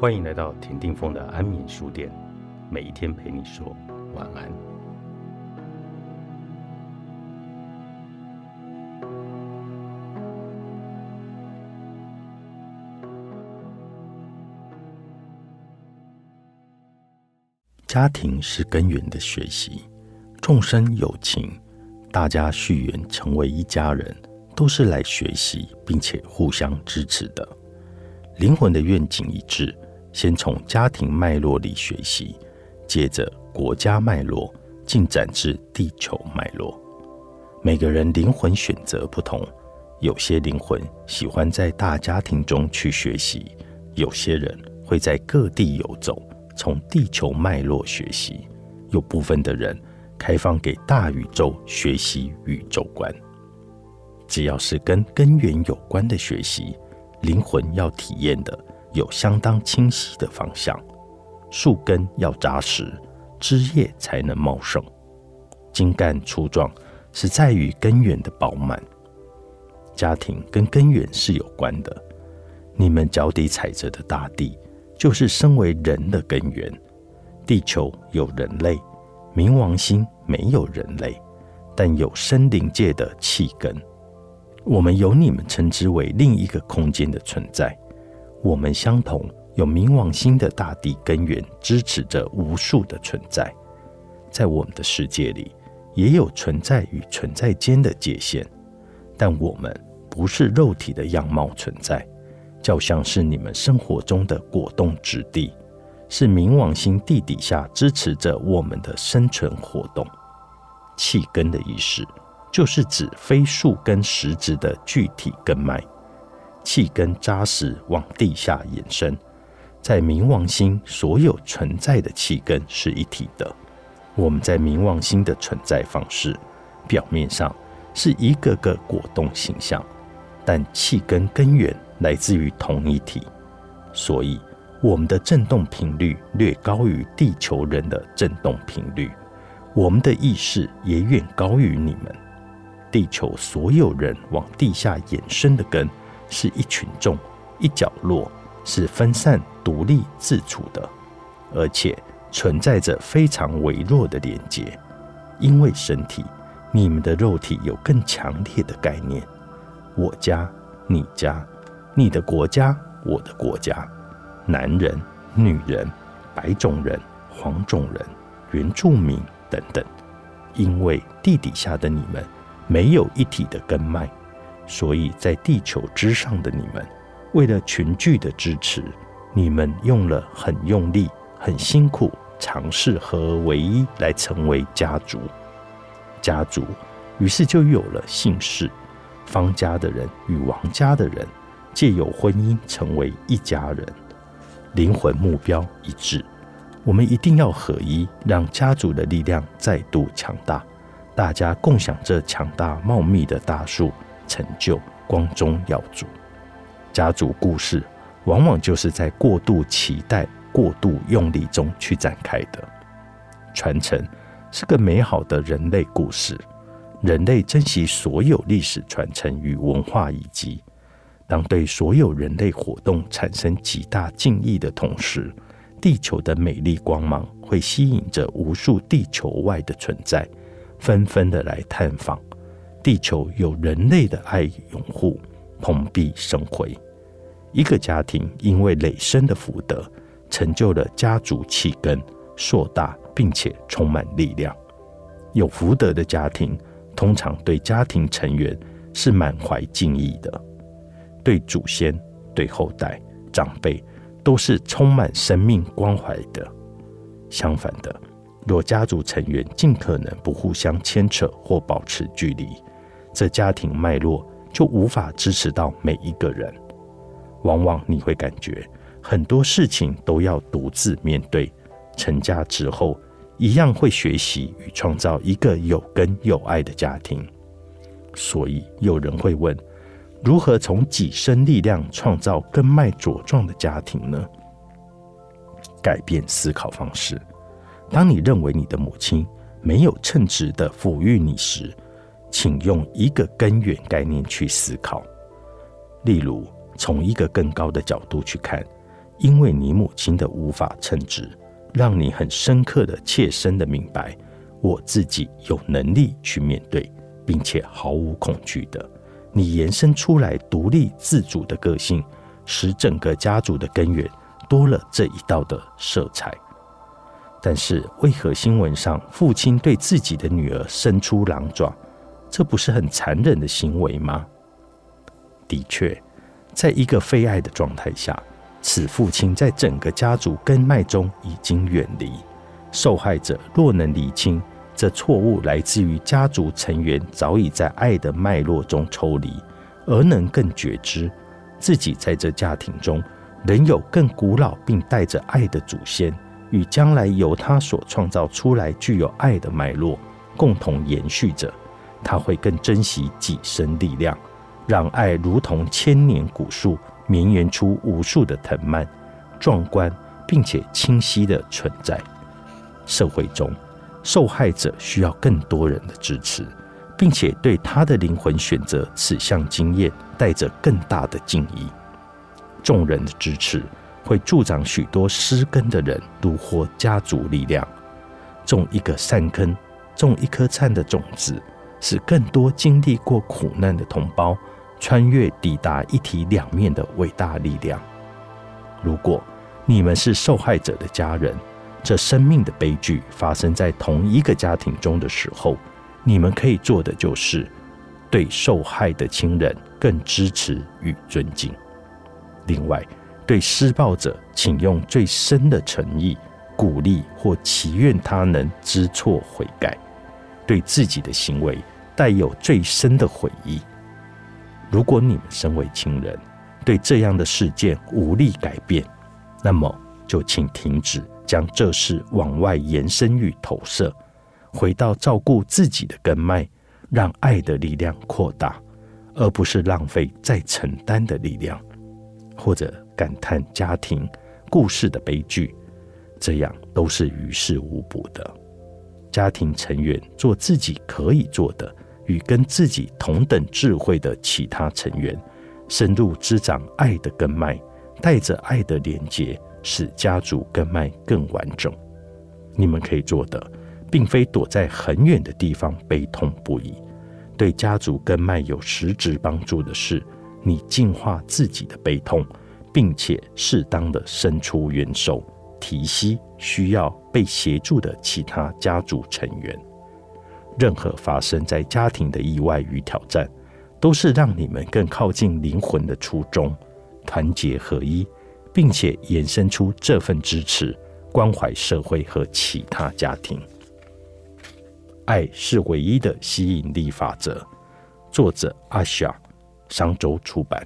欢迎来到田定峰的安眠书店，每一天陪你说晚安。家庭是根源的学习，众生有情，大家续缘成为一家人，都是来学习并且互相支持的。灵魂的愿景一致。先从家庭脉络里学习，接着国家脉络进展至地球脉络。每个人灵魂选择不同，有些灵魂喜欢在大家庭中去学习，有些人会在各地游走，从地球脉络学习。有部分的人开放给大宇宙学习宇宙观。只要是跟根源有关的学习，灵魂要体验的。有相当清晰的方向，树根要扎实，枝叶才能茂盛。茎干粗壮是在于根源的饱满。家庭跟根源是有关的。你们脚底踩着的大地，就是身为人的根源。地球有人类，冥王星没有人类，但有森灵界的气根。我们有你们称之为另一个空间的存在。我们相同，有冥王星的大地根源支持着无数的存在，在我们的世界里，也有存在与存在间的界限，但我们不是肉体的样貌存在，较像是你们生活中的果冻之地，是冥王星地底下支持着我们的生存活动。气根的意思，就是指非树根实质的具体根脉。气根扎实往地下延伸，在冥王星所有存在的气根是一体的。我们在冥王星的存在方式，表面上是一个个果冻形象，但气根根源来自于同一体，所以我们的振动频率略高于地球人的振动频率，我们的意识也远高于你们。地球所有人往地下延伸的根。是一群众，一角落，是分散、独立、自处的，而且存在着非常微弱的连接。因为身体，你们的肉体有更强烈的概念：我家、你家、你的国家、我的国家、男人、女人、白种人、黄种人、原住民等等。因为地底下的你们没有一体的根脉。所以在地球之上的你们，为了群聚的支持，你们用了很用力、很辛苦，尝试合而为一来成为家族。家族于是就有了姓氏，方家的人与王家的人借有婚姻成为一家人，灵魂目标一致。我们一定要合一，让家族的力量再度强大，大家共享这强大茂密的大树。成就光宗耀祖，家族故事往往就是在过度期待、过度用力中去展开的。传承是个美好的人类故事，人类珍惜所有历史传承与文化遗迹。当对所有人类活动产生极大敬意的同时，地球的美丽光芒会吸引着无数地球外的存在，纷纷的来探访。地球有人类的爱拥护，蓬荜生辉。一个家庭因为累生的福德，成就了家族气根硕大，并且充满力量。有福德的家庭，通常对家庭成员是满怀敬意的，对祖先、对后代、长辈都是充满生命关怀的。相反的，若家族成员尽可能不互相牵扯或保持距离，这家庭脉络就无法支持到每一个人，往往你会感觉很多事情都要独自面对。成家之后，一样会学习与创造一个有根有爱的家庭。所以有人会问：如何从己身力量创造根脉茁壮的家庭呢？改变思考方式。当你认为你的母亲没有称职的抚育你时，请用一个根源概念去思考，例如从一个更高的角度去看，因为你母亲的无法称职，让你很深刻的、切身的明白，我自己有能力去面对，并且毫无恐惧的。你延伸出来独立自主的个性，使整个家族的根源多了这一道的色彩。但是，为何新闻上父亲对自己的女儿伸出狼爪？这不是很残忍的行为吗？的确，在一个非爱的状态下，此父亲在整个家族根脉中已经远离。受害者若能理清这错误来自于家族成员早已在爱的脉络中抽离，而能更觉知自己在这家庭中仍有更古老并带着爱的祖先。与将来由他所创造出来具有爱的脉络共同延续着，他会更珍惜己身力量，让爱如同千年古树绵延出无数的藤蔓，壮观并且清晰的存在。社会中，受害者需要更多人的支持，并且对他的灵魂选择此项经验带着更大的敬意。众人的支持。会助长许多失根的人虏获家族力量，种一个善根，种一颗灿的种子，使更多经历过苦难的同胞穿越抵达一体两面的伟大力量。如果你们是受害者的家人，这生命的悲剧发生在同一个家庭中的时候，你们可以做的就是对受害的亲人更支持与尊敬。另外。对施暴者，请用最深的诚意鼓励或祈愿他能知错悔改；对自己的行为带有最深的悔意。如果你们身为亲人，对这样的事件无力改变，那么就请停止将这事往外延伸与投射，回到照顾自己的根脉，让爱的力量扩大，而不是浪费再承担的力量，或者。感叹家庭故事的悲剧，这样都是于事无补的。家庭成员做自己可以做的，与跟自己同等智慧的其他成员深入滋长爱的根脉，带着爱的连接，使家族根脉更完整。你们可以做的，并非躲在很远的地方悲痛不已。对家族根脉有实质帮助的是，你净化自己的悲痛。并且适当的伸出援手，提携需要被协助的其他家族成员。任何发生在家庭的意外与挑战，都是让你们更靠近灵魂的初衷，团结合一，并且延伸出这份支持，关怀社会和其他家庭。爱是唯一的吸引力法则。作者：阿夏，商周出版。